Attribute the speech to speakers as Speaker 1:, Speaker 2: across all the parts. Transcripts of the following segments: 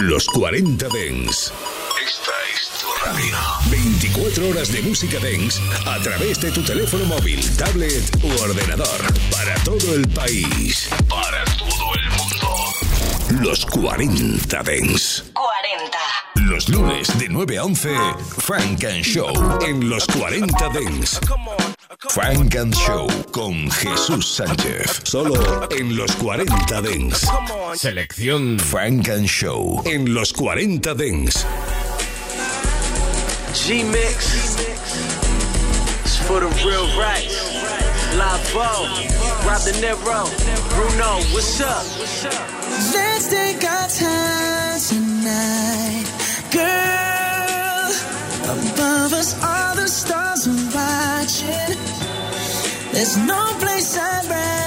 Speaker 1: Los 40 Dens. Esta es tu radio. 24 horas de música Dens a través de tu teléfono móvil, tablet u ordenador. Para todo el país. Para todo el mundo. Los 40 Dens.
Speaker 2: 40.
Speaker 1: Los lunes de 9 a 11, Frank and Show en los 40 Dens. Frank and Show con Jesús Sánchez. Solo en los 40 Dens. Selección Frank and Show en los 40 Dens.
Speaker 3: G-Mix. It's for the real rights. Lavo, Rob De Niro, Bruno, what's up?
Speaker 4: Let's take our time tonight, girl. Above us, all the stars are watching. There's no place I'd rather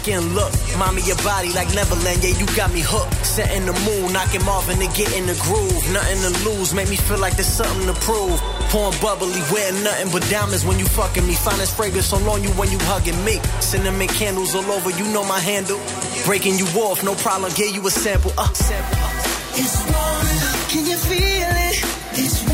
Speaker 3: skin. Look, mommy, your body like Neverland. Yeah, you got me hooked. Setting the moon, knocking Marvin to get in the groove. Nothing to lose, make me feel like there's something to prove. Pouring bubbly, wearing nothing but diamonds when you fucking me. Finest fragrance all on you when you hugging me. Cinnamon candles all over, you know my handle. Breaking you off, no problem. Give you a sample. Uh, sample. Uh.
Speaker 4: It's up, can you feel it? It's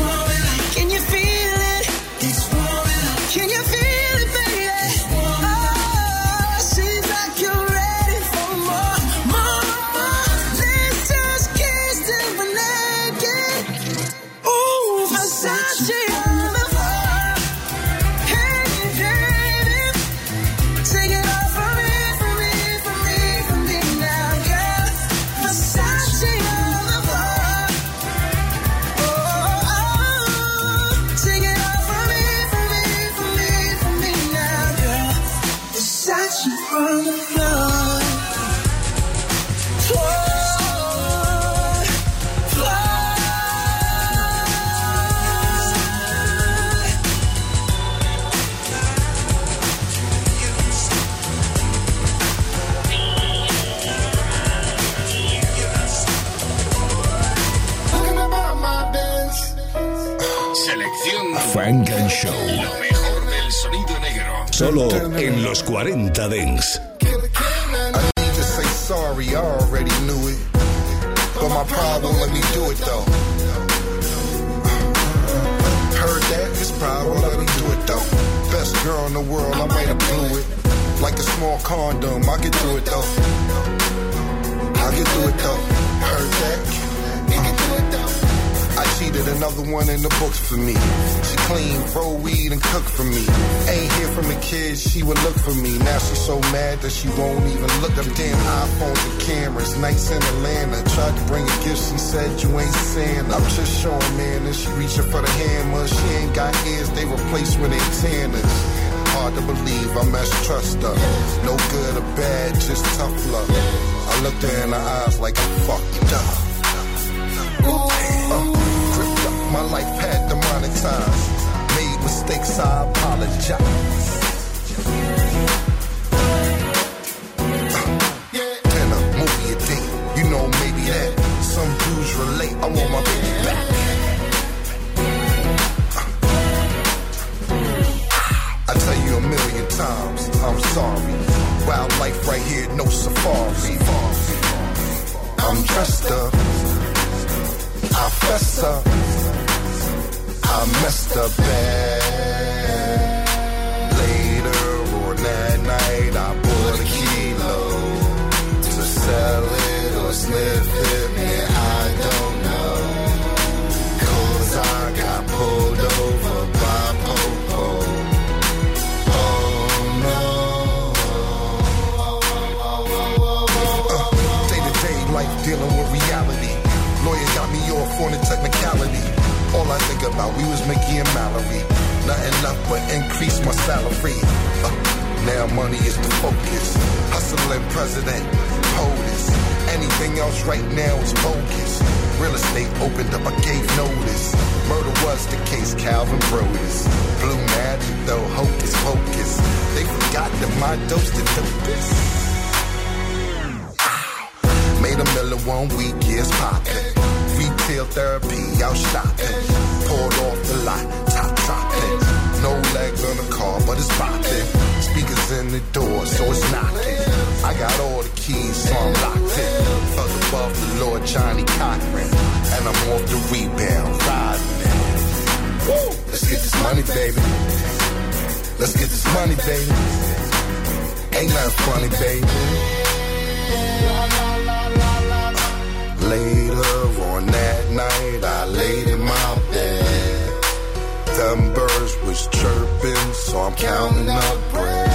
Speaker 1: Solo en los 40 Dance.
Speaker 5: Sorry, I already knew
Speaker 2: it. But my problem, let me do it though. Heard that, it's problem, let me do it though. Best girl in the world, I might have blew it. Like a small condom, I get through it though. I get through it though. Heard that. I cheated another one in the books for me. She clean, roll weed, and cook for me. Ain't hear from the kids, she would look for me. Now she's so mad that she won't even look. Them damn iPhones and cameras, nights in Atlanta. Tried to bring a gift, she said you ain't Santa. I'm just showing man, and she reaching for the hammer. She ain't got ears, they replaced with antennas. Hard to believe I messed trust her. No good or bad, just tough love. I looked her in the eyes like I'm fucked up. Uh, my life had to monetize. Made mistakes, I apologize. Dinner, movie, a date, you know maybe that. Some dudes relate, I want my baby back. I tell you a million times, I'm sorry. Wildlife right here, no safari. I'm dressed up, I fess up. I messed up bad. Later on that night, I bought a kilo to sell it or sniff it, man, All I think about, we was Mickey and Mallory. Nothing left but increase my salary. Uh, now money is the focus. Hustling president, POTUS. Anything else right now is bogus. Real estate opened up, I gave notice. Murder was the case, Calvin Broadus. Blue magic though, hocus pocus. They forgot that my dose the dopest. Made a million one week, years poppin'. Retail therapy, out shopping. Poured off the lot, top dropping. No legs on the car, but it's popping. Speakers in the door, so it's knocking. I got all the keys, so I'm locked in. Up above the Lord Johnnie Cochran. And I'm off the rebound, riding it. Let's get this money, baby. Let's get this money, baby. Ain't nothing funny, baby. Later night, I laid in my bed. Them birds was chirping, so I'm counting up bread.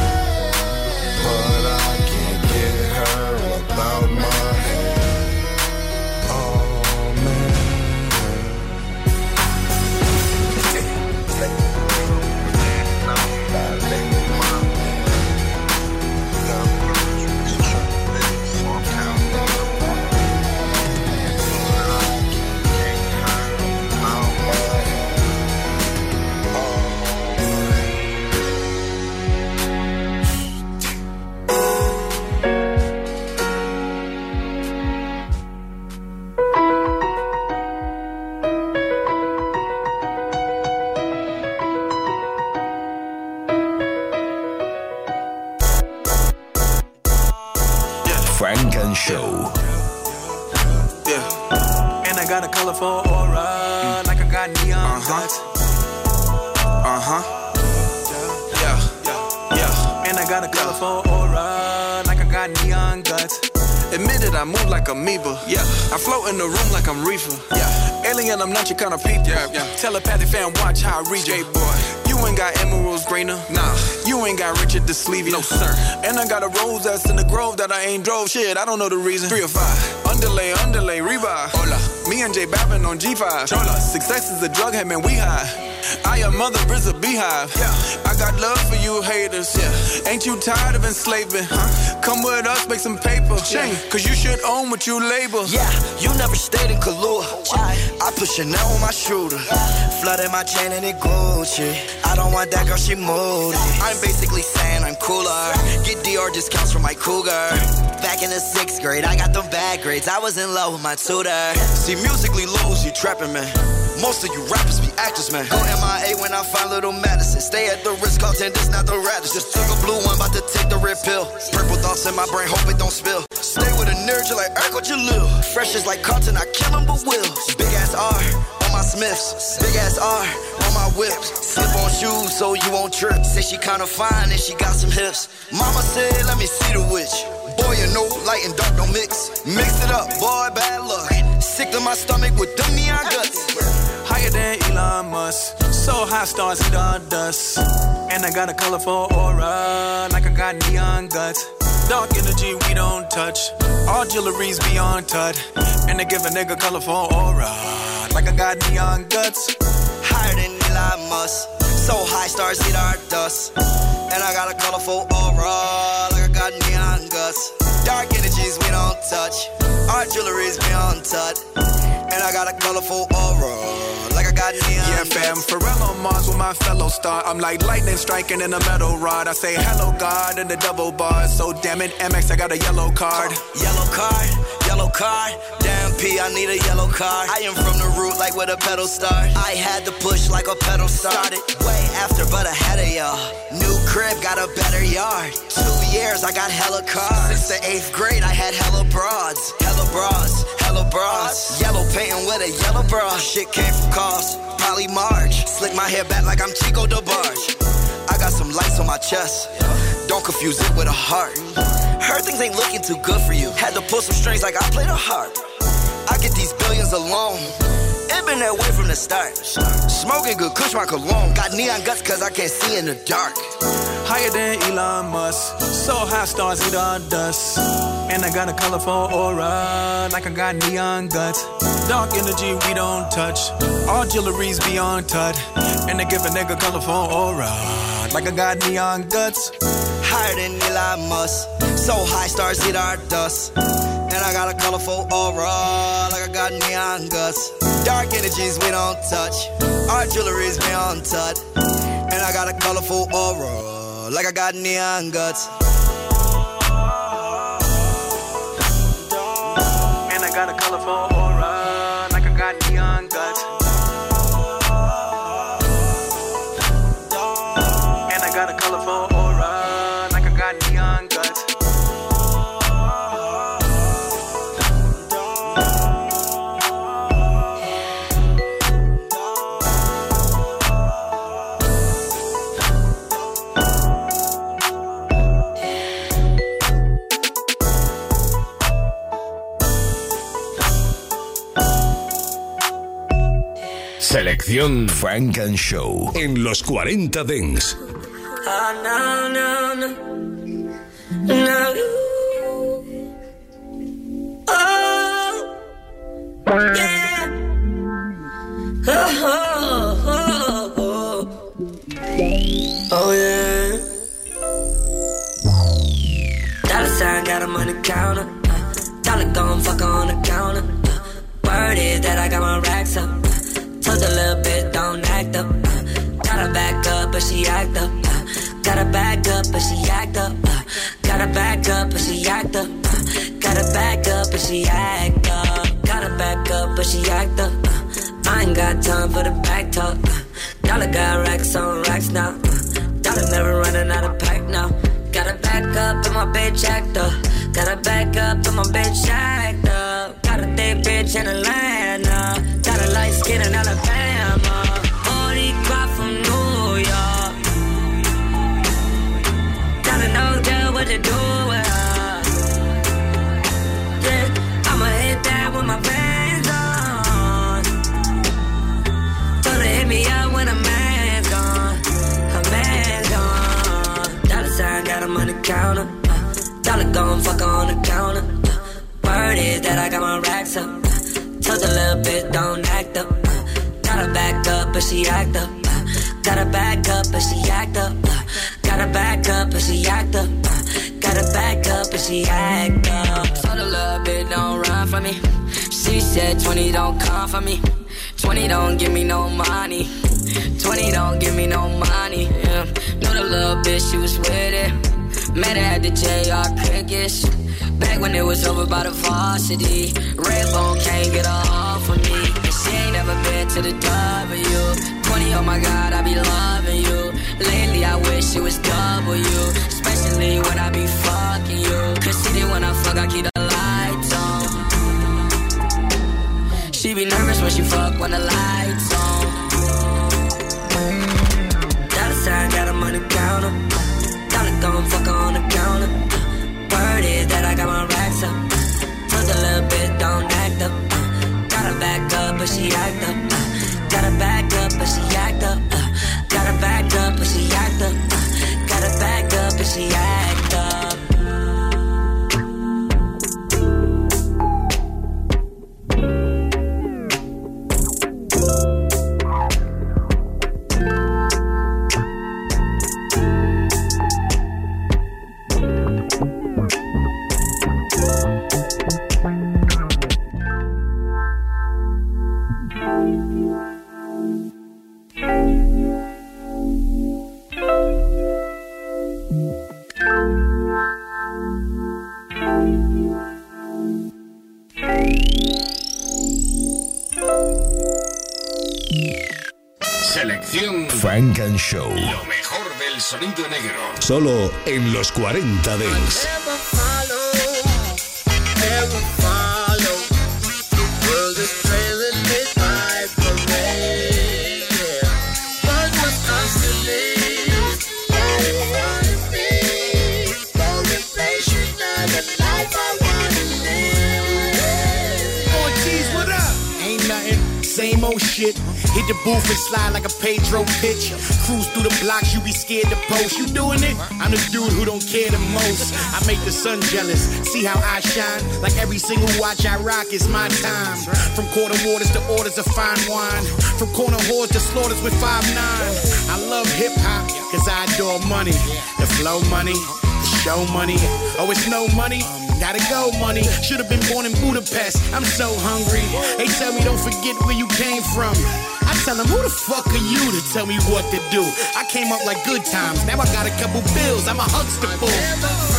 Speaker 2: I
Speaker 5: move like amoeba. Yeah. I float in the room like I'm reefer. Yeah. Alien, I'm not your kind of people. Yeah, yeah. Telepathic fan, watch how I read you. boy. You ain't got emeralds greener. Nah. You ain't got Richard the Sleevey. No, sir. And I got a rose that's in the grove that I ain't drove. Shit, I don't know the reason. Three or five. Underlay, underlay, revive. Hola. Me and J Balvin on G5. Chola. Success is a drug head, man, we high. I am mother is a beehive. Yeah. I got love for you haters. Yeah. Ain't you tired of enslaving? Huh? Come with us, make some paper. Yeah. Cause you should own what you label.
Speaker 6: Yeah, you never stayed in Kahlua. I put Chanel on my shooter. Flooded my chain and it Gucci. I don't want that girl, she moody. I'm basically saying I'm cooler. Get DR discounts for my cougar. Back in the sixth grade, I got them bad grades. I was in love with my tutor. See, musically loose, you trapping me. Most of you rappers be actors, man. Go MIA when I find little Madison. Stay at the Ritz Carlton, this not the Radisson. Just took a blue one, about to take the red pill. Purple thoughts in my brain, hope it don't spill. Stay with a nerd, you like Urkel Jalil. Fresh is like Carlton, I kill him, but will. Big ass R on my Smiths. Big ass R on my whips. Slip on shoes so you won't trip. Say she kinda fine and she got some hips. Mama said, let me see the witch. Boy, you know, light and dark don't mix. Mix it up, boy, bad luck. Sick to my stomach with them neon guts.
Speaker 5: Than Elon Musk. So high stars eat all dust. And I got a colorful aura, like I got neon guts. Dark energy we don't touch. All jewelry's beyond touch. And they give a nigga colorful aura, like I got neon guts.
Speaker 6: Higher than Elon Musk. So high stars eat our dust. And I got a colorful aura, like I got neon guts. Dark energies we don't touch. Our jewelry's beyond touch. And I got a colorful aura, like I got neon
Speaker 5: Yeah, fam, Pharrell on Mars with my fellow star. I'm like lightning striking in a metal rod. I say hello, God, in the double bars. So damn it, MX, I got a yellow card.
Speaker 6: Yellow card, yellow card. Damn P, I need a yellow card. I am from the root like where the pedal start. I had to push like a pedal started. Way after, but ahead of y'all. New crib, got a better yard. Two years, I got hella cars. Since the eighth grade, I had hella broads. Bras, hella bras. Yellow painting with a yellow bra. Shit came from cars. Polly March. Slick my hair back like I'm Chico DeBarge. I got some lights on my chest. Don't confuse it with a heart. Heard things ain't looking too good for you. Had to pull some strings like I played a harp. I get these billions alone. It been that way from the start. Smoking good, kush my cologne. Got neon guts cause I can't see in the dark.
Speaker 5: Higher than Elon Musk. So high stars eat all dust. And I got a colorful aura, like I got neon guts. Dark energy we don't touch. All jewelry's beyond touch. And I give a nigga colorful aura, like I got neon guts.
Speaker 6: Higher than Elon Musk. So high stars eat our dust. And I got a colorful aura, like I got neon guts. Dark energies we don't touch. Our jewelry's beyond touch. And I got a colorful aura, like I got neon guts.
Speaker 1: Selección Frank and Show en los 40 Dents.
Speaker 7: Ah, no, no, no. No. Oh, yeah. Oh, oh, oh, oh. Oh, yeah. Dollar sign got him on the counter. Uh, dollar gon' fuck on the counter. Uh, word is that I got my racks up. Told a little bit, don't act up. Uh, gotta back up, but she act up. Uh, gotta back up, but she act up. Uh, gotta back up, but she act up. Uh, gotta back up, but she act up. Gotta back up, but she act up. Uh, I ain't got time for the back talk. Uh, dollar got racks on racks now. Uh, dollar never running out of pack now. Gotta back up and my bitch act up. Gotta back up and my bitch act up. Got a thick bitch in Atlanta. Got a light skin in Alabama. Boricua from New York. Gotta know girl what to do with her. Yeah, I'ma hit that with my fans on. Told her hit me up when a man's gone. Her man's gone. Dollar sign got him on the counter. Uh, dollar gon' fuck her on the counter. Word is that I got my racks up. Told a little bit, don't act up. Uh, gotta back up, but she act up. Uh, gotta back up, but she act up. Uh, gotta back up, but she act up. Uh, gotta back up, but she act up. Told a little bit, don't run for me. She said 20 don't come for me. 20 don't give me no money. 20 don't give me no money. Yeah. Know the little bitch, she was with it. Met her at the JR Crickets. Back when it was over by the varsity. Redbone can't get her off of me. And she ain't never been to the W. 20, oh my god, I be loving you. Lately, I wish it was W. Especially when I be fucking you. Cause see when I fuck, I keep the lights on. She be nervous when she fuck when the lights on.
Speaker 1: En los 40 Dents.
Speaker 8: Hit the booth and slide like a Pedro pitch. Cruise through the blocks, you be scared to post. You doing it? I'm the dude who don't care the most. I make the sun jealous. See how I shine? Like every single watch I rock is my time. From quarter waters to orders of fine wine. From corner whores to slaughters with five nine. I love hip hop, cause I adore money. The flow money, show money. Oh, it's no money. Gotta go, money. Should've been born in Budapest. I'm so hungry. They tell me don't forget where you came from. I tell them, who the fuck are you to tell me what to do? I came up like good times. Now I got a couple bills. I'm a Huxtable. Never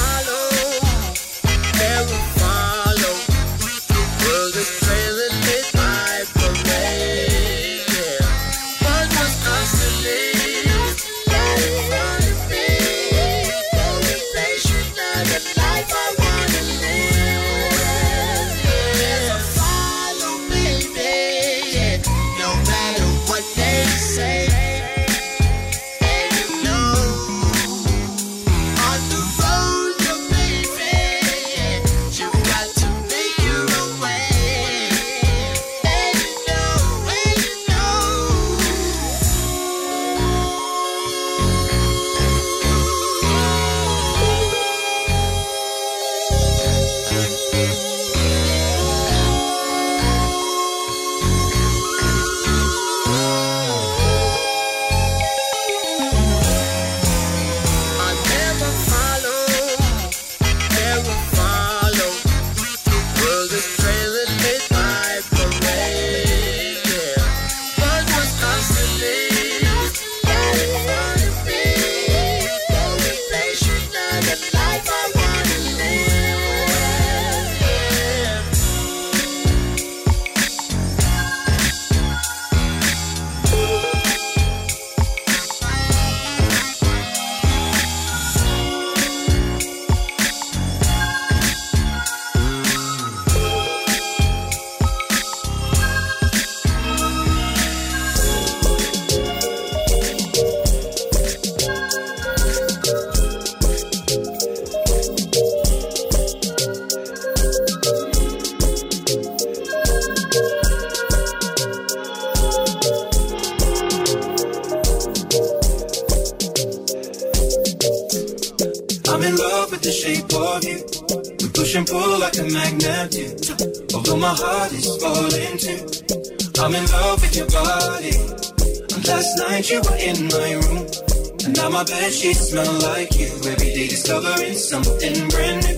Speaker 9: sheets smell like you. Every day discovering something brand new.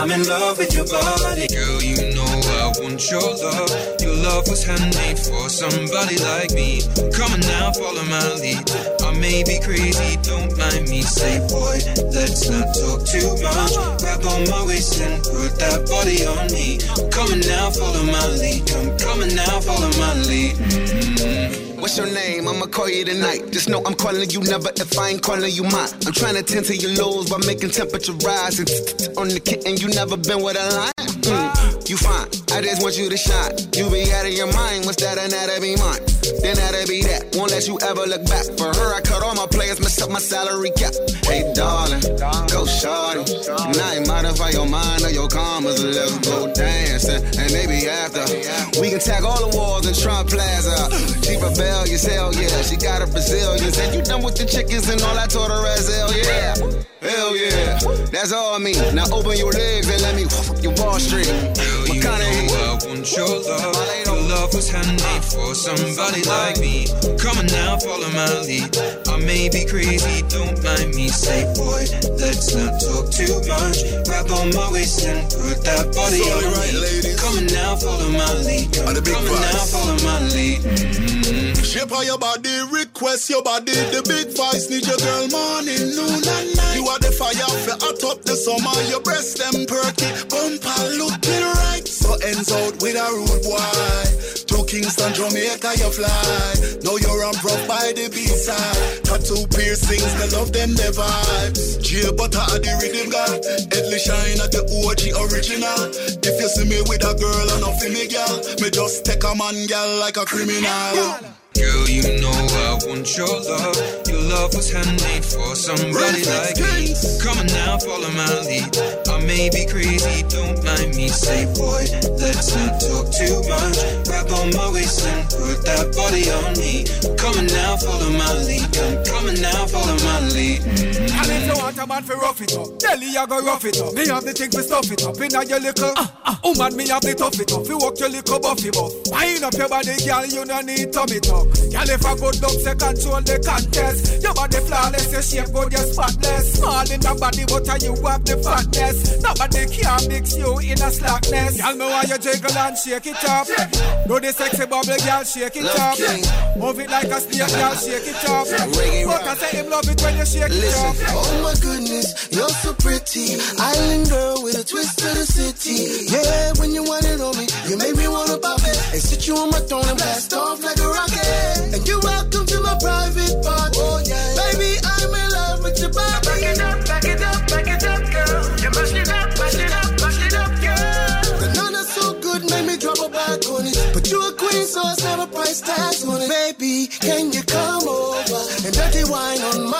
Speaker 10: I'm in love with your body.
Speaker 9: Girl, you know I want your love. Your love was handmade for somebody like me. Come on now, follow my lead. I may be crazy, don't mind me. Say, boy, let's not talk too much. Grab on my waist and put that body on me. Come on now, follow my lead. Come, come on now, follow my lead. Mm-hmm.
Speaker 6: What's your name? I'ma call you tonight. Just know I'm calling you never if I ain't calling you mine. I'm trying to tend to your lows by making temperature rise. And on the kitten, you never been with a line. Mm, you fine. I just want you to shine. You be out of your mind. What's that? And that'll be mine. Then that'll be that. Won't let you ever look back. For her, I cut all my players, mess up my salary cap. Hey, darling, go shorty. Now modify your mind or your commas. Let's go dancing. And maybe after, we can tag all the walls in Trump Plaza. She rebellious, hell yeah. She got her Brazilians. And you done with the chickens and all I told her as hell yeah. Hell yeah. That's all me. Now open your legs and let me fuck your Wall Street.
Speaker 9: Know I want your love. Your love was handmade for somebody like me. Come on now, follow my lead. I may be crazy, don't mind me. Say, boy, let's not talk too much. Grab on my waist and put that body on right, me. Ladies. Come on now, follow my lead. Come, come on now, follow my lead. Mm-hmm.
Speaker 11: Shape of your body, request your body. The big voice need your girl morning, noon and night. Are the fire for hot up the summer. Your breast them perky, bumper looking right. So ends out with a rude boy. To Kingston, Jamaica, you fly. Now you're on rough by the B-side. Tattoo piercings, they love them, the vibes. J Butter at the rhythm god. Edley Shine at the OG original. If you see me with a girl and a me girl, me just take a man girl like a criminal.
Speaker 9: Girl, you know I want your love. Your love was handmade for somebody like me. Come on now, follow my lead. I may be crazy, don't mind me. Say, boy, let's not talk too much. Grab on my waist and put that body on me. Come on now, follow my lead. Come, come on now, follow my lead. Mm-hmm.
Speaker 12: And if you want a man for rough it up, tell you I go rough it up. Me have the thing for stuff it up. Inna your little, uh, uh, woman, me have the tough it up. You walk your little buffy buff. Wind up your body, girl, you don't need tummy tuck. Y'all if a good dog say control the contest. Your body flawless, your shape good, your spotless. Small in the body, but uh, you have the fatness. Nobody can mix you in a slackness. Y'all know why you jiggle and shake it up. Do the sexy bubble, girl, shake it up. Move it like a snake, girl, shake it up. But I say him love it when you shake it up.
Speaker 13: Oh my goodness, you're so pretty. Island girl with a twist to the city. Yeah, when you want it on me, you make me wanna pop it. And sit you on my throne and blast off like a rocket. And you're welcome to my private part. Oh, yeah. Baby, I'm in love with your body. Back it up, back it up, back it up, girl. You mash it up, mash it up, mash it up, girl. So good, make me drop a on it. But you a queen, so it's never price tag on it. Baby, can you come over and dirty wine on my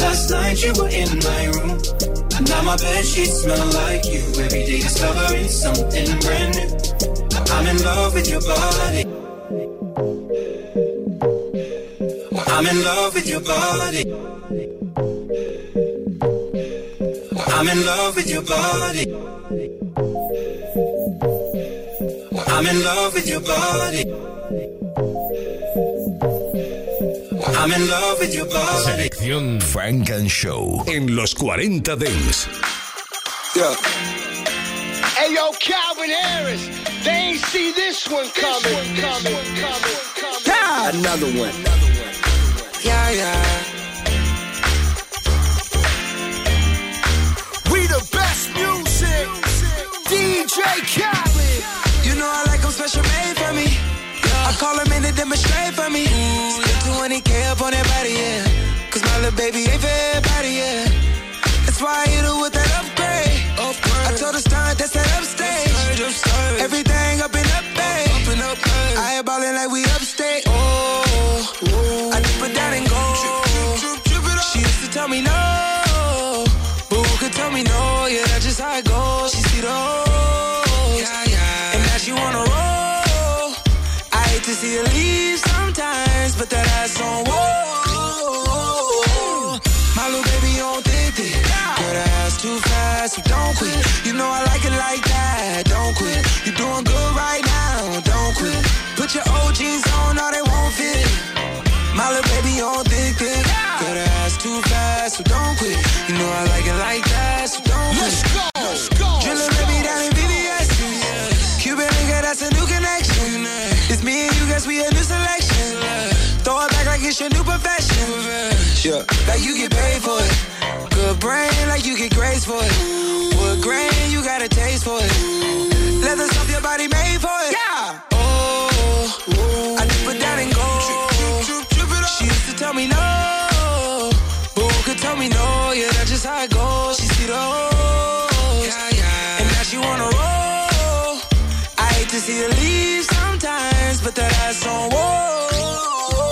Speaker 10: Last night you were in my room. And now my bed sheets smell like you. Every day discovering something brand new. I'm in love with your body. I'm in love with your body. I'm in love with your body. I'm in love with your body. I'm in love with your body.
Speaker 1: Selección Funk and Show en los 40 Dance.
Speaker 14: Yeah. Hey yo, Calvin Harris, they ain't see this one coming, coming, coming, coming.
Speaker 13: Yeah. Another one. Yeah, yeah.
Speaker 14: We the best music. DJ Khaled.
Speaker 15: You know I like them special made for me. I call them in to demonstrate for me. Spend 20k up on that body, yeah. Cause my little baby ain't for everybody, yeah. That's why I hit her with that upgrade. I told her stunt, that's that upstage. Everything up and up, babe. I ain't ballin' like we upstate. Oh, I dip it down and go. She used to tell me no. But who could tell me no, yeah, that's just how it goes. She see the see her leave sometimes, but that ass on whoa. My little baby on thick. Girl, that ass too fast, so don't quit. You know I like it like that, don't quit. You doing good right now, don't quit. Put your old jeans on, now they won't fit. My little baby on thick, thick. Girl, that ass too fast, so don't quit. You know I like it like that, so don't quit. Let's go, let's go. Drilling baby me and you, guess we a new selection. Throw it back like it's your new profession. Yeah, like you get paid for it. Good brain, like you get grace for it. Wood grain, you got a taste for it. Leather stuff your body made for it. Yeah. Oh, I dip it down and go. She used to tell me no. Who could tell me no? Yeah, that's just how it goes. She see the yeah. And now she wanna roll. I hate to see her leave but that ass on whoa.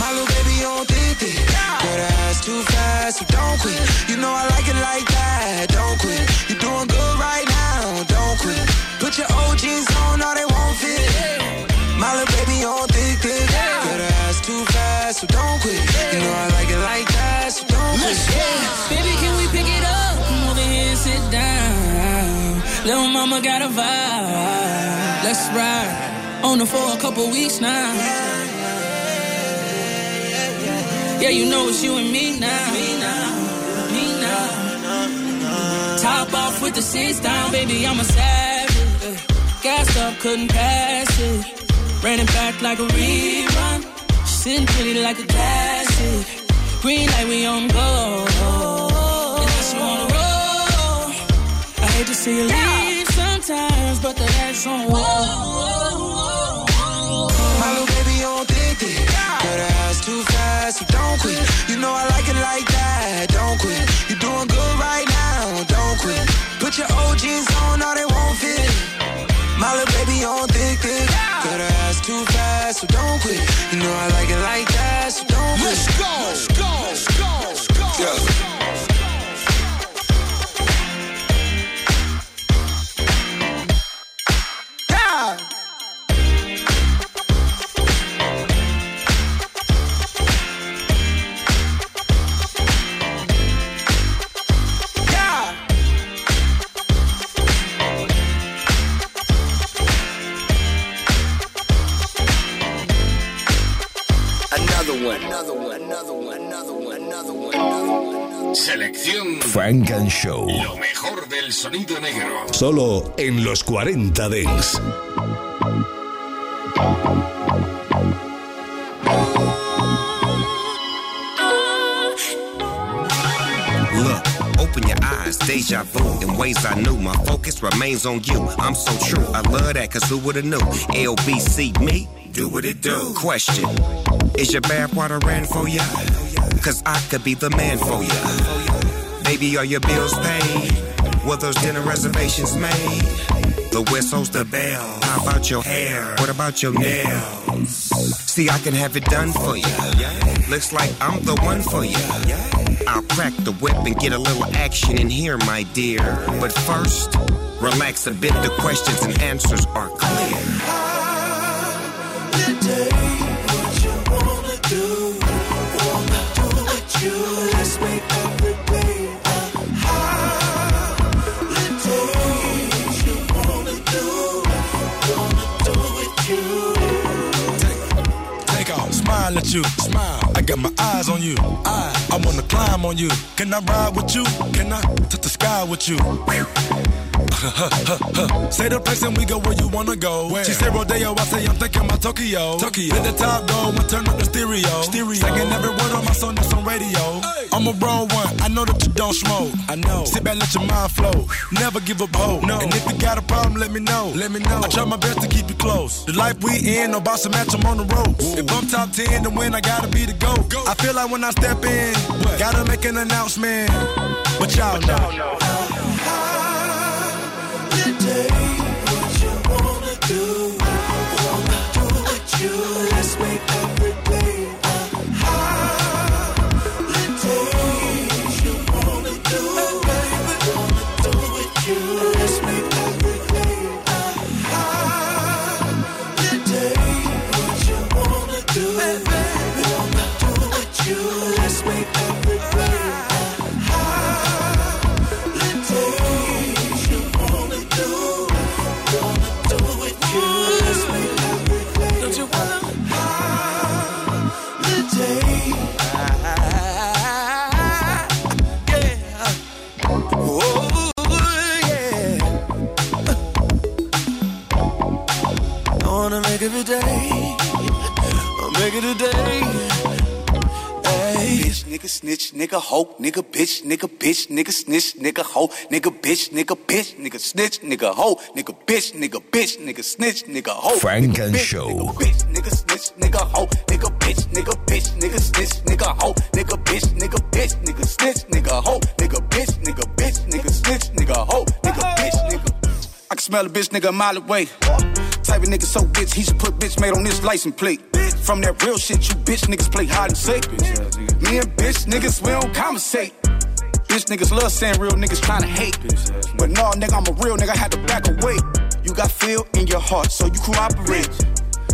Speaker 15: My little baby on thick. Girl, that ass too fast, so don't quit. You know I like it like that, don't quit. You're doing good right now, don't quit. Put your old jeans on, now they won't fit. My little baby on thick, thick. Girl, that ass too fast, so don't quit. You know I like
Speaker 16: Little mama got a vibe. Let's ride. On the for a couple weeks now. Yeah, you know it's you and me now. Me now. Me now. Top off with the seats down, baby, I'm a savage. Gassed up, couldn't pass it. Ran it back like a rerun. Sitting pretty like a classic. Green light, we on go. And wanna hate to see you leave sometimes, but the ass on whoa.
Speaker 15: My little baby on thick, thick. Girl, that ass too fast, so don't quit. You know I like it like that, don't quit. You're doing good right now, don't quit. Put your old jeans on, now they won't fit. My little baby on thick, thick. Girl, that ass too fast, so don't quit. You
Speaker 1: Selección Funk and Show. Lo mejor del sonido negro. Solo en los 40 Dance.
Speaker 17: Look, open your eyes, deja vu in ways I knew. My focus remains on you. I'm so true. I love that, cause who would've knew? LBC me, do what it do. Question Is your bathwater ran for ya? Cause I could be the man for ya. Baby, are your bills paid? Were those dinner reservations made? The whistle's the bell. How about your hair? What about your nails? See, I can have it done for you. Looks like I'm the one for you. I'll crack the whip and get a little action in here, my dear. But first, relax a bit. The questions and answers are clear.
Speaker 18: At you, smile. I got my eyes on you. I, I wanna climb on you. Can I ride with you? Can I touch the sky with you? say the place and we go where you wanna go. She said Rodeo, I say I'm thinking about Tokyo. Tokyo. Hit the top though and turn up the stereo. Stereo. Singing every word on my song that's on radio. I'm a raw one, I know that you don't smoke. I know. Sit back, let your mind flow. Never give up hope. No. And if you got a problem, let me know. Let me know. I try my best to keep you close. The life we in, no boss to match, I'm on the ropes. If I'm top 10 to win, I gotta be the GOAT. I feel like when I step in, gotta make an announcement. But y'all know.
Speaker 19: Nigga hoe, nigga bitch, nigga bitch, nigga snitch, nigga hoe, nigga bitch, nigga bitch, nigga snitch, nigga hoe, nigga bitch, nigga bitch, nigga snitch, nigga hoe.
Speaker 1: Funk and Show.
Speaker 19: Bitch, nigga snitch, nigga hoe, nigga bitch, nigga bitch, nigga snitch, nigga hoe, nigga bitch, nigga bitch, nigga snitch, nigga hoe, nigga bitch, nigga bitch, nigga snitch, nigga hoe, nigga bitch, nigga.
Speaker 20: I can smell a bitch nigga a mile away. Type of nigga so bitch, he should put bitch made on this license plate. From that real shit, you bitch niggas play hide and seek. Me and bitch niggas, we don't conversate. Bitch niggas love saying real niggas trying to hate. But no, nigga, I'm a real nigga, I had to back away. You got feel in your heart, so you cooperate.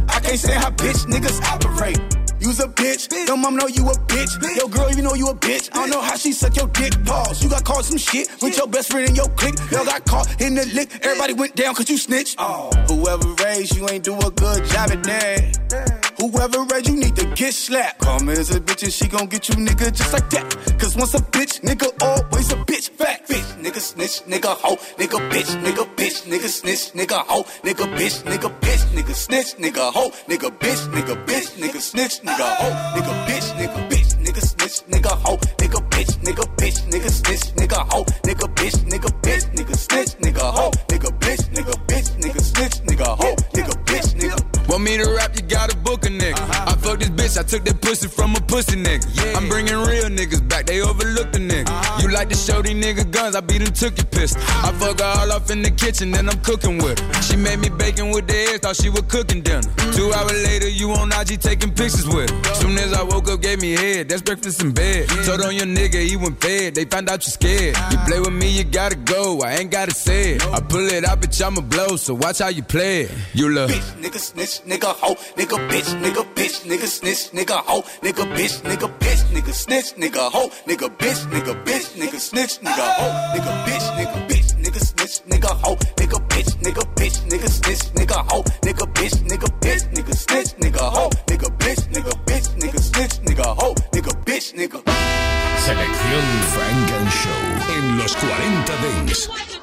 Speaker 20: I can't say how bitch niggas operate. You's a bitch. Your mom know you a bitch. Your girl even know you a bitch. I don't know how she suck your dick. Pause. You got caught some shit with your best friend in your clique. Y'all got caught in the lick. Everybody went down cause you snitched. Oh. Whoever raised you ain't do a good job at that. Whoever raised you need to get slapped. Me as a bitch and she gon' get you nigga just like that. Cause once a bitch, nigga always a bitch. Fact, bitch, nigga snitch, nigga hoe, nigga bitch, nigga bitch, nigga snitch, nigga hoe, nigga bitch, nigga bitch, nigga snitch, nigga hoe, nigga bitch, nigga bitch, nigga snitch, nigga hoe, nigga bitch, nigga bitch, nigga snitch, nigga hoe, nigga bitch, nigga bitch, nigga snitch, nigga hoe, nigga bitch, nigga bitch, nigga snitch, nigga hoe, nigga bitch, nigga bitch, nigga snitch, nigga hoe, nigga bitch, nigga.
Speaker 21: Want me to rap, you gotta book a nigga. Uh-huh. I fuck this bitch, I took that pussy from a pussy nigga. Yeah. I'm bringing real niggas back, they overlooked the nigga. Uh-huh. You like to show these niggas guns, I beat them, took your pistol. Uh-huh. I fuck her all off in the kitchen, then I'm cooking with her. She made me bacon with the eggs, thought she was cooking dinner. Mm-hmm. Two hours later, you on IG taking pictures with her. Soon as I woke up, gave me head, that's breakfast in bed. Yeah. Told on your nigga, he went fed, they found out you scared. You play with me, you gotta go, I ain't gotta say it. I pull it out, bitch, I'ma blow, so watch how you play it. You love.
Speaker 19: Bitch, nigga, snitch, nigga, hoe nigga bitch, nigga bitch, nigga snitch, nigga hoe, nigga bitch, nigga bitch, nigga snitch, nigga hoe, nigga bitch, nigga bitch, nigga snitch, nigga hoe, nigga bitch, nigga bitch, nigga snitch, nigga hoe, nigga bitch, nigga bitch, nigga snitch, nigga hoe, nigga bitch, nigga bitch, nigga snitch, nigga hoe, nigga bitch, nigga bitch, nigga snitch, nigga hoe, nigga bitch, nigga.
Speaker 1: Selección Funk and Show en los 40 Dance.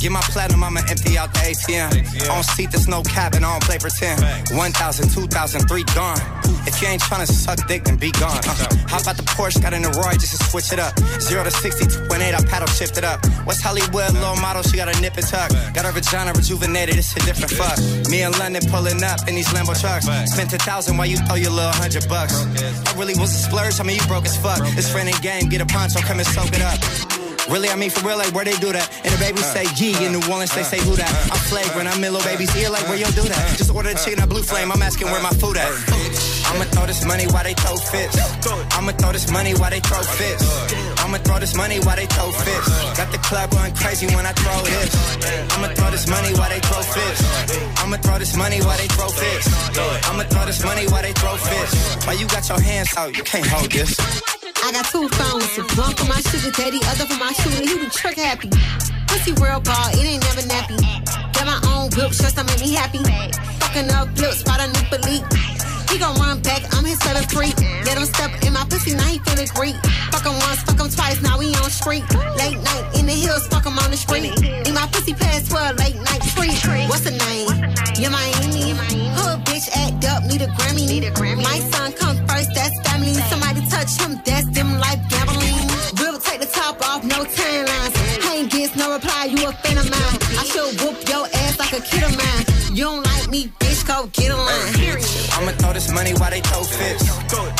Speaker 22: Get my platinum, I'ma empty out the ATM. On seat, there's no cap, and I don't play pretend. 1,000, 2,000, 3 gone. If you ain't tryna suck dick, then be gone. Uh, how about the Porsche? Got in the Roy just to switch it up. 0 to 60, 2.8, I paddle shift it up. West Hollywood, low model, she got a nip and tuck. Got her vagina rejuvenated, it's a different fuck. Me and London pulling up in these Lambo trucks. Spent a thousand while you throw your little hundred bucks. I really was a splurge, I mean, you broke as fuck. It's friend and game, get a poncho, come and soak it up. Really, I mean for real, like where they do that. And the baby say G in New Orleans, they say who that. I'm flagrant, I'm in little baby's ear, like where you do that. Just order the chicken at Blue Flame, I'm asking where my food at. I'ma throw this money while they throw fits. I'ma throw this money while they throw fits. I'ma throw this money while they throw fits. Got the club going crazy when I throw this. I'ma throw this money while they throw fits. I'ma throw this money while they throw fits. I'ma throw this money while they throw fits. Why you got your hands out? You can't hold this.
Speaker 23: I got two phones, one for my sugar daddy, other for my shooter. He be trick happy. Pussy real ball, it ain't never nappy. Got my own whip, just to make me happy. Fucking up flips, spot a new belief. He gon' run back, I'm his favorite freak. Let him step in my pussy, now he feeling great. Fuck him once, fuck him twice, now we on street. Late night in the hills, fuck him on the street. In my pussy past 12, late night street. What's the name? Yeah, Miami. Bitch act up, need a Grammy. Need a Grammy. My son come first, that's family. Somebody touch him, that's them life gambling. We'll take the top off, no timelines. I ain't gets no reply, you a fan of mine. I should whoop your ass like a kid of mine. You don't like me, go get a line.
Speaker 22: I'ma throw this money while they throw fists.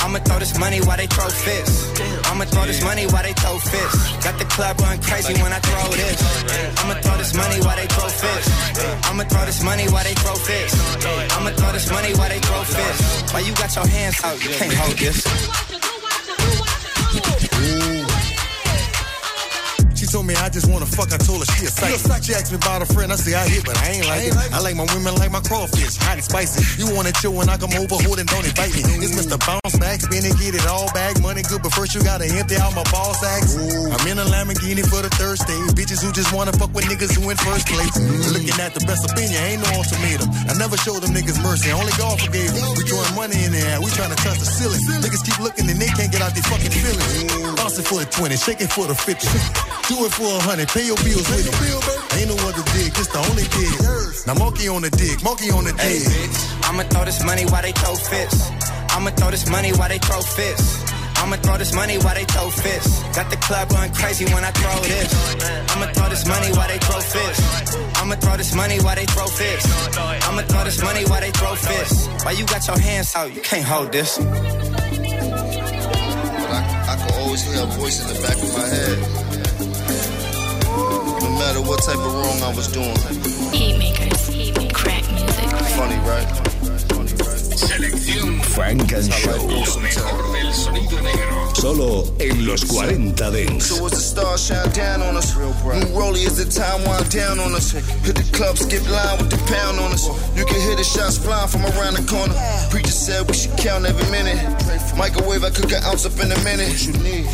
Speaker 22: I'ma throw this money while they throw fists. I'ma throw this money while they throw fists. Got the club going crazy when I throw this. I'ma throw this money while they throw fists. I'ma throw this money while they throw fists. I'ma throw this money while they throw fists. Why you got your hands out? You can't hold this.
Speaker 24: She told me I just wanna fuck, I told her she a psych. She asked me about a friend, I say I hit, but I ain't like it. I like my women like my crawfish, hot and spicy. You wanna chill when I come over, hold and don't invite me. It's Mr. Bounce Back, spin and get it all back. Money good, but first you gotta empty out my ball sacks. I'm in a Lamborghini for the third stage. Bitches who just wanna fuck with niggas who in first place. Looking at the best opinion, ain't no ultimatum. I never showed them niggas mercy, only God forgave them. We throwing money in the air, we trying to touch the ceiling. Niggas keep looking and they can't get out their fucking feelings. Bounce it for the 20, shake it for the 50. Do it for a hundred, pay your bills with it. Ain't no other dig, this the only dig. Now monkey on the dig, monkey on the dig.
Speaker 22: I'ma throw this money while they throw fists. I'ma throw this money while they throw fists. I'ma throw this money while they throw fists. Got the club going crazy when I throw this. I'ma throw this money while they throw fists. I'ma throw this money while they throw fists. I'ma throw this money while they throw fists. Why you got your hands out? You can't hold this.
Speaker 10: But I, I could always hear a voice in the back of my head. Matter what type of wrong I was doing.
Speaker 25: Heat makers, heat make crack music.
Speaker 10: Funny, right?
Speaker 1: Selección Funk and Show. Lo mejor del sonido negro. Solo en los 40 Dance.
Speaker 10: So as the stars shine down on us, new rollie as the time wind down on us. Hit the club, skip line with the pound on us. You can hear the shots flying from around the corner. Preacher said we should count every minute. Microwave, I cook an ounce up in a minute.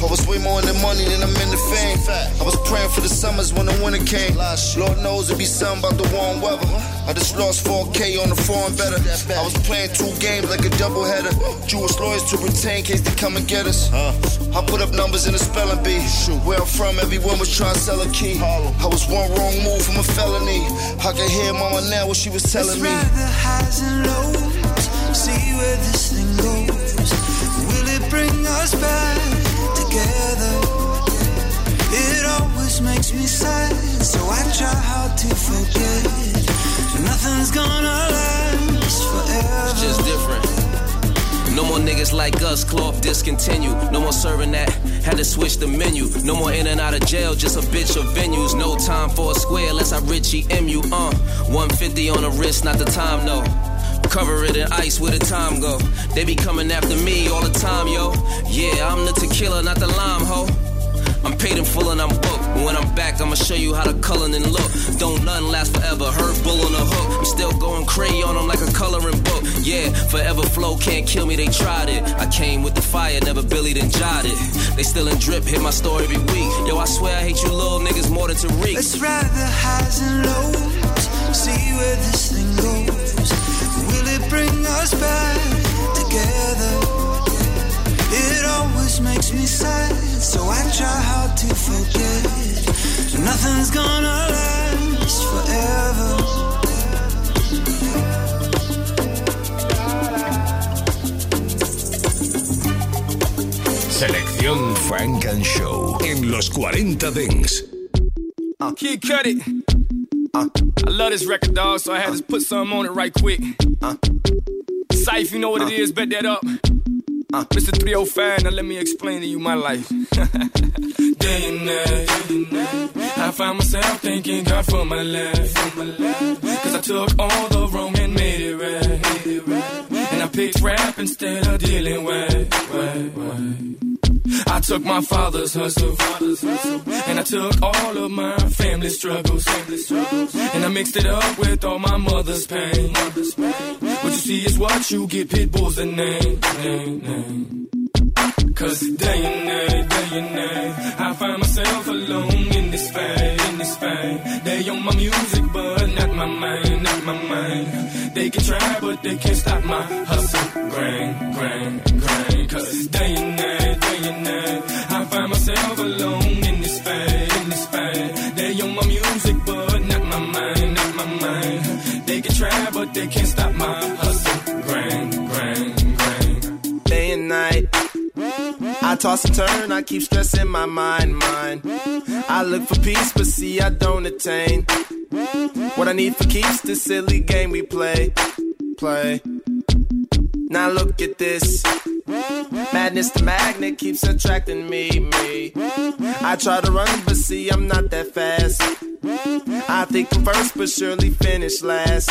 Speaker 10: I was way more in the money than I'm in the fame. I was praying for the summers when the winter came. Lord knows it be something about the warm weather. I just lost 4K on the foreign better. I was playing two games like a doubleheader. Jewish lawyers to retain case they come and get us. I put up numbers in a spelling bee. Where I'm from, everyone was trying to sell a key. I was one wrong move from a felony. I can hear mama now what she was telling me.
Speaker 14: the highs and lows. See where this thing goes. Will it bring us back together? It always makes me sad, so I try hard to forget. Nothing's gonna last forever.
Speaker 26: It's just different. No more niggas like us, cloth discontinued. No more serving that, had to switch the menu. No more in and out of jail, just a bitch of venues. No time for a square unless I Richie MU. Uh, 150 on the wrist, not the time, no. Cover it in ice where the time go. They be coming after me all the time, yo. Yeah, I'm the tequila, not the lime, ho. I'm paid in full and I'm booked. When I'm back, I'ma show you how to color and look. Don't none last forever. Hurt bull on the hook. I'm still going crazy on them like a coloring book. Yeah, forever flow can't kill me. They tried it. I came with the fire, never Billy then jotted. They still in drip, hit my story every week. Yo, I swear I hate you little niggas more than Tariq.
Speaker 14: Let's ride the highs and lows. See where this thing goes. Will it bring us back together? It always makes me sad, so I try hard to forget. Nothing's gonna last forever.
Speaker 1: Selección Funk and Show en los 40 Dance.
Speaker 27: Uh, Kid Cudi. Uh, I love this record, dog, so I had to put something on it right quick. Uh, Syph, you know what it is, bet that up. Uh, Mr. 305, now let me explain to you my life. Day and night, I find myself thanking God for my life. Cause I took all the wrong and made it right. And I picked rap instead of dealing with. Right. I took my father's hustle, and I took all of my family struggles, and I mixed it up with all my mother's pain. What you see is what you get, Pitbull's the name. name, name. Cause day and night, day and night, I find myself alone in this fight, in this fight. They on my music, but not my mind, not my mind. They can try, but they can't stop my hustle, grind, grind, grind. Cause day and night, they can't stop my hustle, grind, grind, grind.
Speaker 28: Day and night. I toss and turn, I keep stressing my mind, mind. I look for peace, but see, I don't attain. What I need for keeps this silly game we play, play. Now look at this. Madness, the magnet keeps attracting me, me. I try to run, but see, I'm not that fast. I think I'm first, but surely finish last.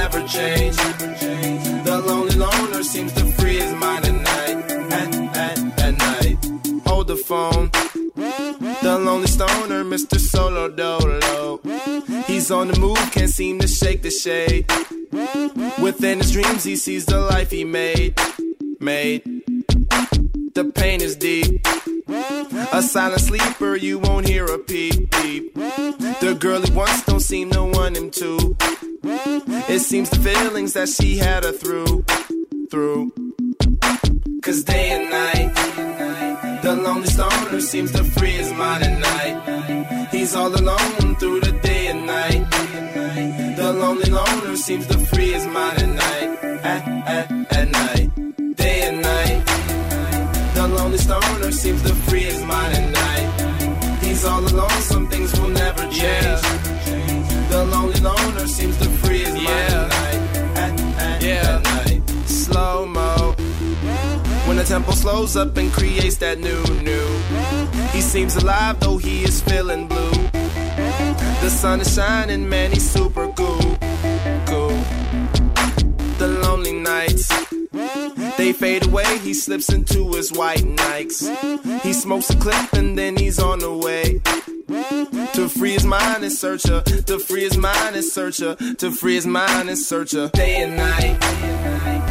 Speaker 28: phone. The lonely stoner, Mr. Solo Dolo. He's on the move, can't seem to shake the shade. Within his dreams, he sees the life he made. Made. The pain is deep. A silent sleeper, you won't hear a peep peep. The girl he wants don't seem to want him to. It seems the feelings that she had her through. Through. Cause day and night, the lonely stoner seems to free his mind at night. He's all alone through the day and night. The lonely loner seems to free his mind at night. At, at, at night, day and night. The lonely stoner seems to free his mind at night. He's all alone, some the tempo slows up and creates that new, new. He seems alive though he is feeling blue. The sun is shining, man, he's super cool. Cool. The lonely nights. They fade away, he slips into his white Nikes. He smokes a clip and then he's on the way. To free his mind and searcher. To free his mind and searcher. To free his mind and search her. Day and night.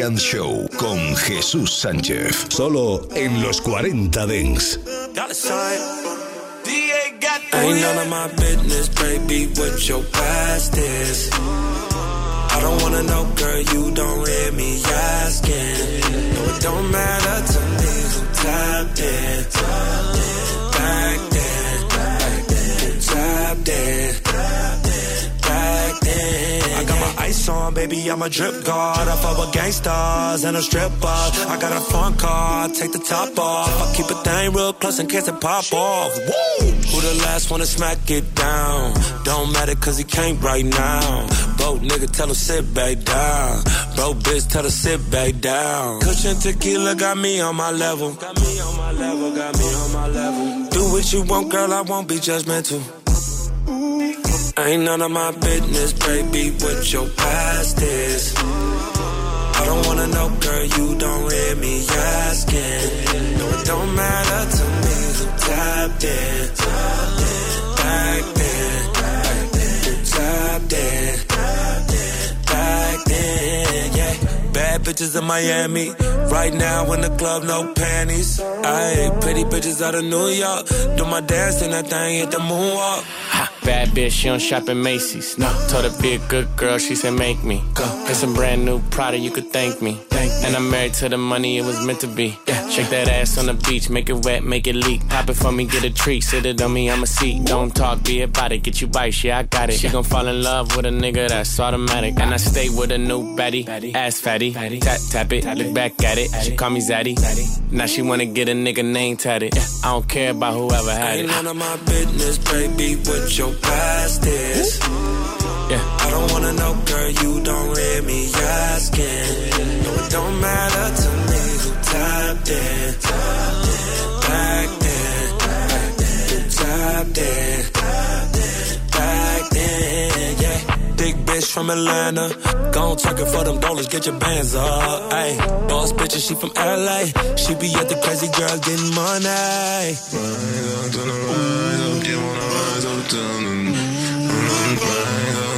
Speaker 1: And Show con Jesús Sánchez. Solo en los 40 Dents.
Speaker 15: Ain't none of my business, baby, what your past is. I don't wanna know, girl, you don't hear me asking. No, it don't matter to me who tapped in. Back then, back then, who tapped in. Ice on, baby, I'm a drip guard. I fuck with gangsters and a stripper. I got a phone call, take the top off. I keep a thing real close in case it pop off. Woo! Who the last one to smack it down? Don't matter cause he can't right now. Broke nigga, tell him sit back down. Bro, bitch, tell her sit back down. Cushion tequila got me on my level. Got me on my level, got me on my level. Do what you want, girl, I won't be judgmental. Ain't none of my business, baby, what your past is. I don't wanna know, girl, you don't hear me asking. No, it don't matter to me who tapped in. Back then, who tapped in. Back then, yeah. Bad bitches in Miami. Right now in the club, no panties. Ayy, pretty bitches out of New York. Do my dance and that thing hit the moonwalk.
Speaker 29: Bad bitch, she don't shop at Macy's. No, told her be a good girl, she said make me. Go, get some brand new Prada, you could thank me. And I'm married to the money, it was meant to be. Yeah, shake that ass on the beach, make it wet, make it leak. Pop it for me, get a treat, sit it on me, I'm a seat. Don't talk, be about it, get you bites, yeah I got it. She gon' fall in love with a nigga that's automatic, and I stay with a new baddie, ass fatty. Tap tap it, look back at it. She call me Zaddy. Now she wanna get a nigga name tatted. I don't care about whoever had
Speaker 15: Ain't
Speaker 29: it.
Speaker 15: none of my business, baby, what your past is.
Speaker 29: Yeah.
Speaker 15: I don't wanna know, girl, you don't read me asking. No, it don't matter to me who in. Back then, back then, who in.
Speaker 30: From Atlanta. Gon' it for them dollars, get your bands up. Ayy, boss bitch, and she from LA. She be at the crazy girl getting money.
Speaker 31: Rise up, wanna rise up, down, and rise up.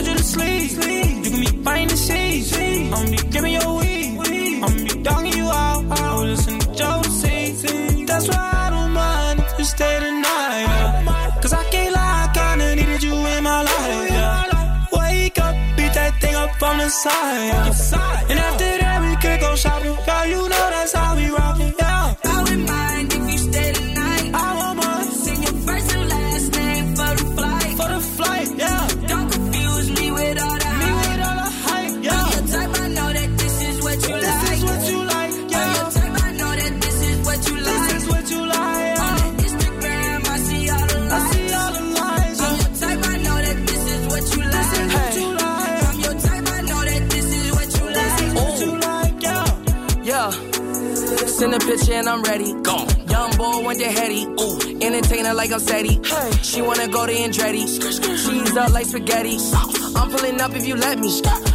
Speaker 31: put you to sleep. sleep. You can be fine the scenes. I'm be giving your weed. I'm be dogging you out. I will listen to Josie. That's why I don't mind if you stay tonight. Yeah. Cause I can't lie, I kinda needed you in my life. Yeah. Wake up, beat that thing up from the side. Yeah. And after in the
Speaker 32: picture and I'm ready. Gone. Young boy, went to heady. Ooh. Entertainer like I'm steady. Hey. She wanna go to Andretti. She's up like spaghetti. I'm pulling up if you let me.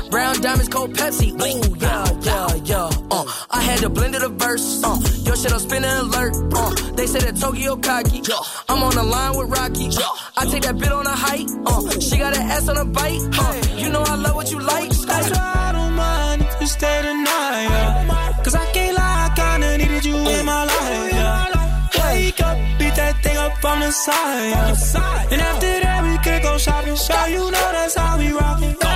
Speaker 32: Brown diamonds, cold Pepsi. Ooh, yeah, yeah, yeah. Uh, I had to blend it a verse. Uh, your shit, I'm spinning alert. Uh, they say that Tokyo cocky. I'm on the line with Rocky. Uh, I take that bit on a hike. Uh, she got an ass on a bite. Uh, you know I love what you like.
Speaker 31: That's why I don't mind if you stay tonight. from the side. And after that, we could go shopping. Girl, you know that's how we rockin'.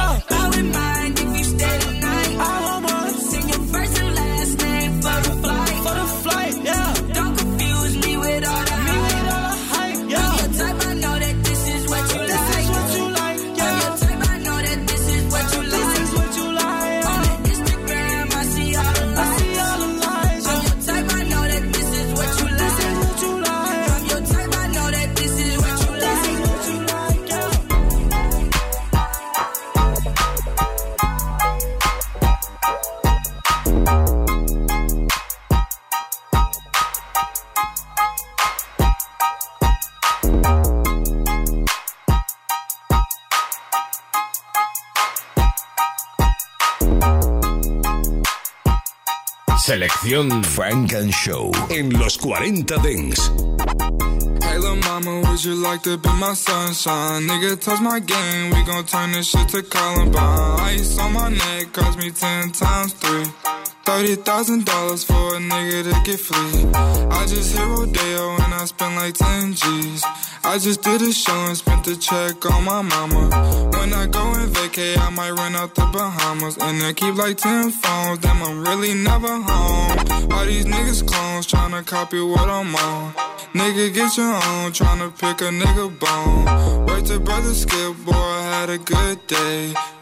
Speaker 31: sección Funk and
Speaker 1: Show en los 40 Dance.
Speaker 33: Hey little mama, would you like to be my sunshine? Nigga, touch my game, we gon' turn this shit to Columbine. Ice on my neck, cost me ten times three. Thirty thousand dollars for a nigga to get free. I just hit Rodeo and I spend like ten G's. I just did a show and spent the check on my mama. When I go and vacay, I might run out the Bahamas. And I keep like 10 phones, damn, I'm really never home. All these niggas clones tryna copy what I'm on. Nigga, get your own, tryna pick a nigga bone. Wait to brother Skip, boy, I had a good day.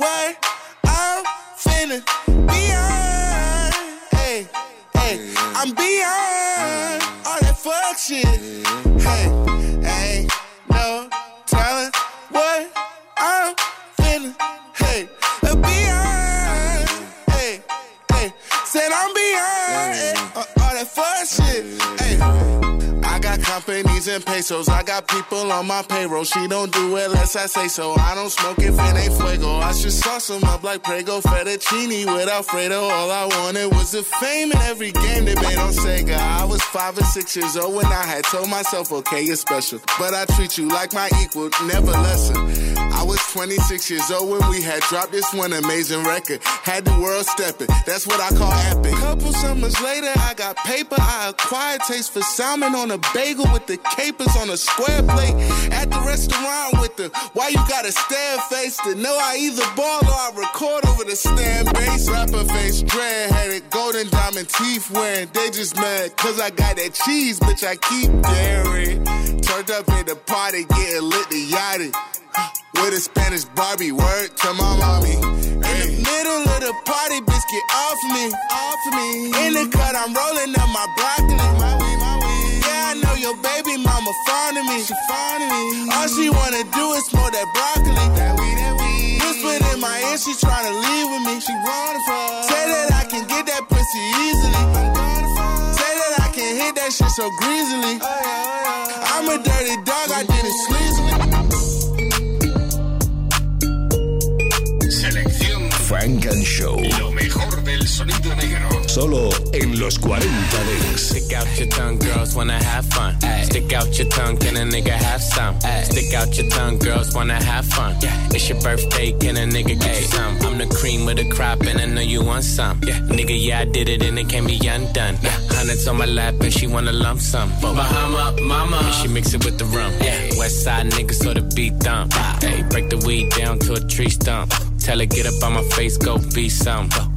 Speaker 2: what I'm finna beyond. Hey, hey, I'm beyond all that fuck shit. Hey, ain't no telling what I'm finna. Hey, beyond. Hey, hey, said I'm beyond all that fuck shit. Hey. I got companies and pesos. I got people on my payroll. She don't do it unless I say so. I don't smoke if it ain't fuego. I should sauce them up like Prego fettuccine with Alfredo. All I wanted was the fame in every game they made on Sega. I was five or six years old when I had told myself, okay, you're special. But I treat you like my equal, never lesser. I was 26 years old when we had dropped this one amazing record. Had the world stepping. That's what I call epic. Couple summers later, I got paper. I acquired taste for salmon on a bagel with the capers on a square plate. At the restaurant with the why you gotta stare face to know I either ball or I record over the stand bass. Rapper face, dread headed, golden diamond teeth wearing. They just mad cause I got that cheese, bitch. I keep daring. Turned up at the party, getting lit the yachty. With a Spanish Barbie, word to my mommy. In the middle of the party, bitch, get off me, off me. In the cut, I'm rolling up my broccoli. My my your baby mama fond of me. She fond of me. All she wanna do is smoke that broccoli. That weed, that weed. Whispered in my ear, she tryna leave with me. She running for. Say that I can get that pussy easily. Say that I can hit that shit so greasily. Oh, yeah, oh, yeah. I'm a dirty dog, I did it sleazily.
Speaker 1: Selección Funk and Show. Lo mejor del sonido negro. Solo en los 40 Dance.
Speaker 29: Stick out your tongue, girls wanna have fun. Stick out your tongue, can a nigga have some? Stick out your tongue, girls wanna have fun. It's your birthday, can a nigga get you some? I'm the cream with the crop, and I know you want some. Yeah. Nigga, yeah, I did it, and it can be undone. Hundreds on my lap, and she wanna lump sum. Bahama, mama, and she mix it with the rum. Yeah. West side niggas, so the beat thump. Ah. Hey, break the weed down to a tree stump. Tell her get up on my face, go be some.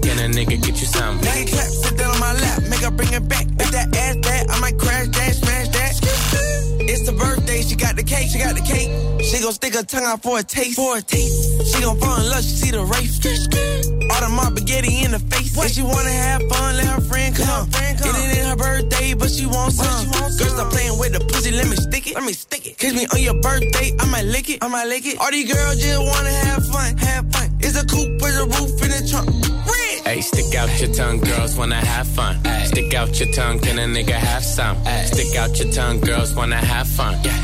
Speaker 29: can a nigga get you some?
Speaker 15: Nigga clap, sit down on my lap, make her bring it back. If that ass that, I might crash that, smash that. It's the birthday, she got the cake, she got the cake. She gon' stick her tongue out for a taste, for a taste. She gon' fall in love, she see the race. All the mob spaghetti in the face. If she wanna have fun, let her friend come. It ain't her birthday, but she wants some. Girl, stop playing with the pussy, let me stick it. Let me stick it. Kiss me on your birthday, I might lick it. I might lick it. All these girls just wanna have fun, have fun. It's a coupe with a roof in the trunk. Rich!
Speaker 29: Hey, stick out your tongue, girls wanna have fun. Stick out your tongue, can a nigga have some? Stick out your tongue, girls wanna have fun.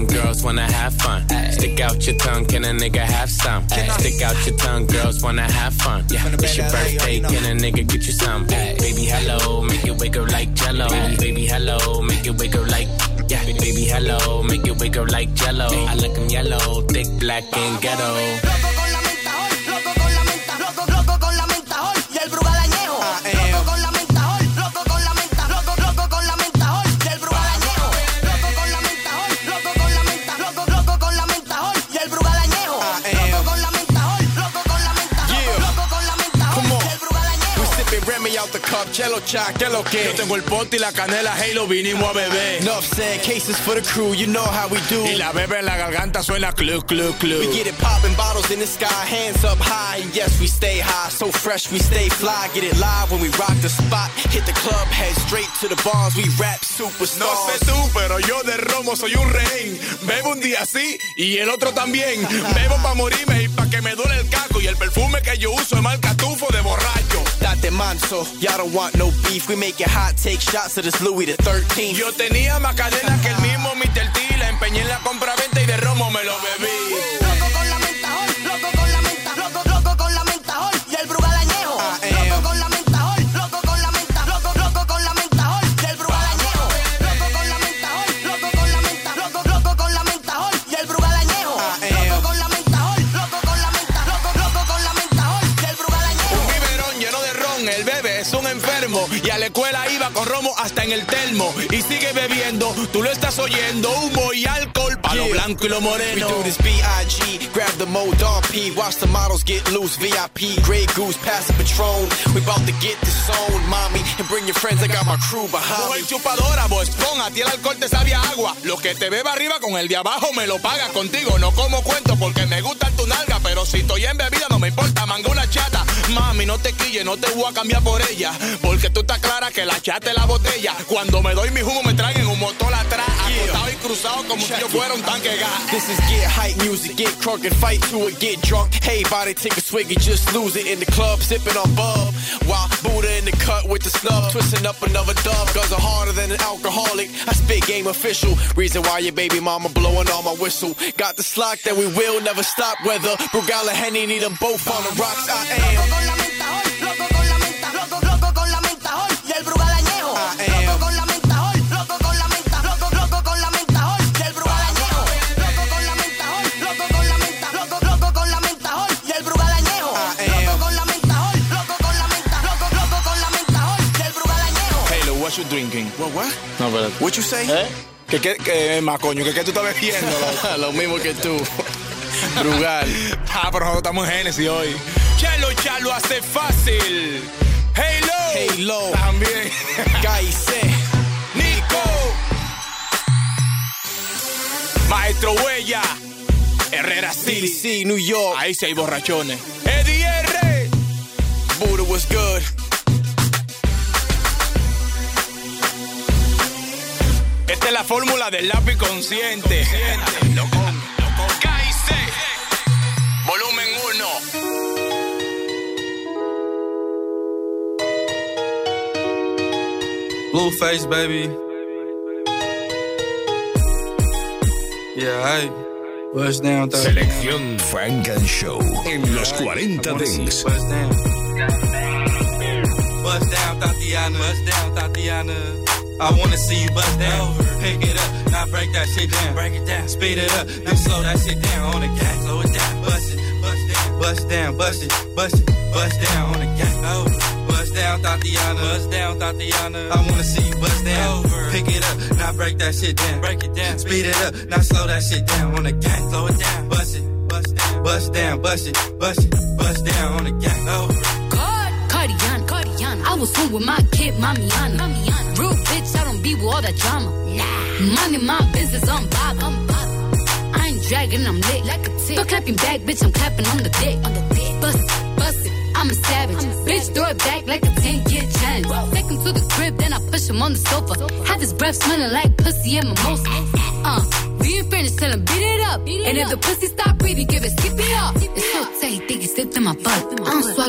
Speaker 29: girls wanna have fun. Stick out your tongue, can a nigga have some? Stick out your tongue, girls wanna have fun. It's your birthday, can a nigga get you some? Baby, hello, make it wake up like jello. Baby, hello, make it wake up like. Yeah, baby, hello, make it wake up like jello. I like 'em yellow, thick, black, and ghetto.
Speaker 34: The cup, Chelo Cha, que lo que. Yo tengo el pote y la canela, Halo, vinimos a beber.
Speaker 22: Enough said, cases for the crew, you know how we do.
Speaker 34: Y la bebe en la garganta suena club, club, club.
Speaker 22: We get it poppin', bottles in the sky, hands up high. And yes, we stay high, so fresh, we stay fly. Get it live when we rock the spot. Hit the club, head straight to the bars. We rap superstars.
Speaker 34: No sé tú, pero yo de romo soy un rehén. Bebo un día sí y el otro también. Bebo pa' morirme y pa' que me duele el caco. Y el perfume que yo uso es marca
Speaker 22: Date manso, y'all don't want no beef. We make it hot, take shots of this Louis the 13th.
Speaker 34: Yo tenía más cadena que el mismo Mr. T. La empeñé en la compra-venta y de romo me lo bebí. come hasta en el termo. Y sigue bebiendo, tú lo estás oyendo. Humo y alcohol para lo blanco y lo
Speaker 22: We
Speaker 34: moreno.
Speaker 22: do this B.I.G. Grab the mode P. Watch the models get loose. VIP, Grey Goose, pass the Patron. We about to get this zone, mommy. And bring your friends, I got my crew behind
Speaker 34: Mujer
Speaker 22: me.
Speaker 34: chupadora, vos a ti el alcohol te sabe a agua. Lo que te beba arriba con el de abajo me lo pagas contigo. No como cuento porque me gusta tu nalga, pero si estoy en bebida no me importa, manga una chata. Mami, no te quilles, no te voy a cambiar por ella. Porque tú estás clara que la chata es la botella. Cuando me doy mi humo me traen un motor atrás, acostado y cruzado como si yo fuera un tanque de gas.
Speaker 22: This is get hype music, get crunk and fight to it, get drunk. Hey, body, take a swig and just lose it in the club, sipping on bub. While Buddha in the cut with the snub, twisting up another dub. Guns are harder than an alcoholic. I spit game official. Reason why your baby mama blowing on my whistle. Got the slack that we will never stop. Whether Brugal or Henny need them both on the rocks. I am.
Speaker 34: What you drinking?
Speaker 22: What, what?
Speaker 34: No, espérate.
Speaker 22: What you say?
Speaker 34: ¿Eh? ¿Qué, qué, qué, más coño? ¿Qué, qué tú estás bebiendo?
Speaker 22: Lo mismo que tú. Brugal.
Speaker 34: ah, pero nosotros estamos en Genesis hoy. Chelo, ya lo hace fácil. Halo.
Speaker 22: Halo.
Speaker 34: También.
Speaker 22: Gaise.
Speaker 34: Nico. Maestro Huella. Herrera City.
Speaker 22: DC, New York.
Speaker 34: Ahí sí hay borrachones. Eddie R.
Speaker 22: Buddha was good.
Speaker 34: Es la fórmula del lápiz consciente. Loco, loco. Gaise. Volumen 1.
Speaker 33: Blueface, baby. Yeah, hey. Bust down.
Speaker 1: Selección Frank and Show en los 40 Dings.
Speaker 33: Down. Bust down, Tatiana. Bust down, Tatiana.
Speaker 9: I wanna see you bust down. Pick it up, now break that shit down. Break it down, speed it up, then slow that shit down. On the gas. Slow it down, bust it, bust down, bust down, bust it, bust it, bust down. On the gas. Bust down, Thotiana, bust down, Thotiana. I wanna see you bust down. Pick it up, now break that shit down. Break it down, speed it up, now slow that shit down. On the gas. Slow it down, bust it, bust down, bust down, bust it, bust it, bust down. On the gas.
Speaker 35: Cardiana. I was home with my kid, Mamiana. Mamiana. Real bitch, I don't be with all that drama. Nah. Money, my business, I'm bob. I'm bob. I ain't dragging, I'm lit like a tick. Start clapping back, bitch, I'm clapping on the dick. On the dick. Bust it, bust it, I'm a savage. bitch, throw it back like a 10 year challenge. Take him to the crib, then I push him on the sofa. Have his breath smelling like pussy and mimosa. Ah, ah, ah. Uh, we ain't finished, tell him beat it up. and if the pussy stop breathing, give it skip it up. It's so tight, think it slipped in my butt. I don't swallow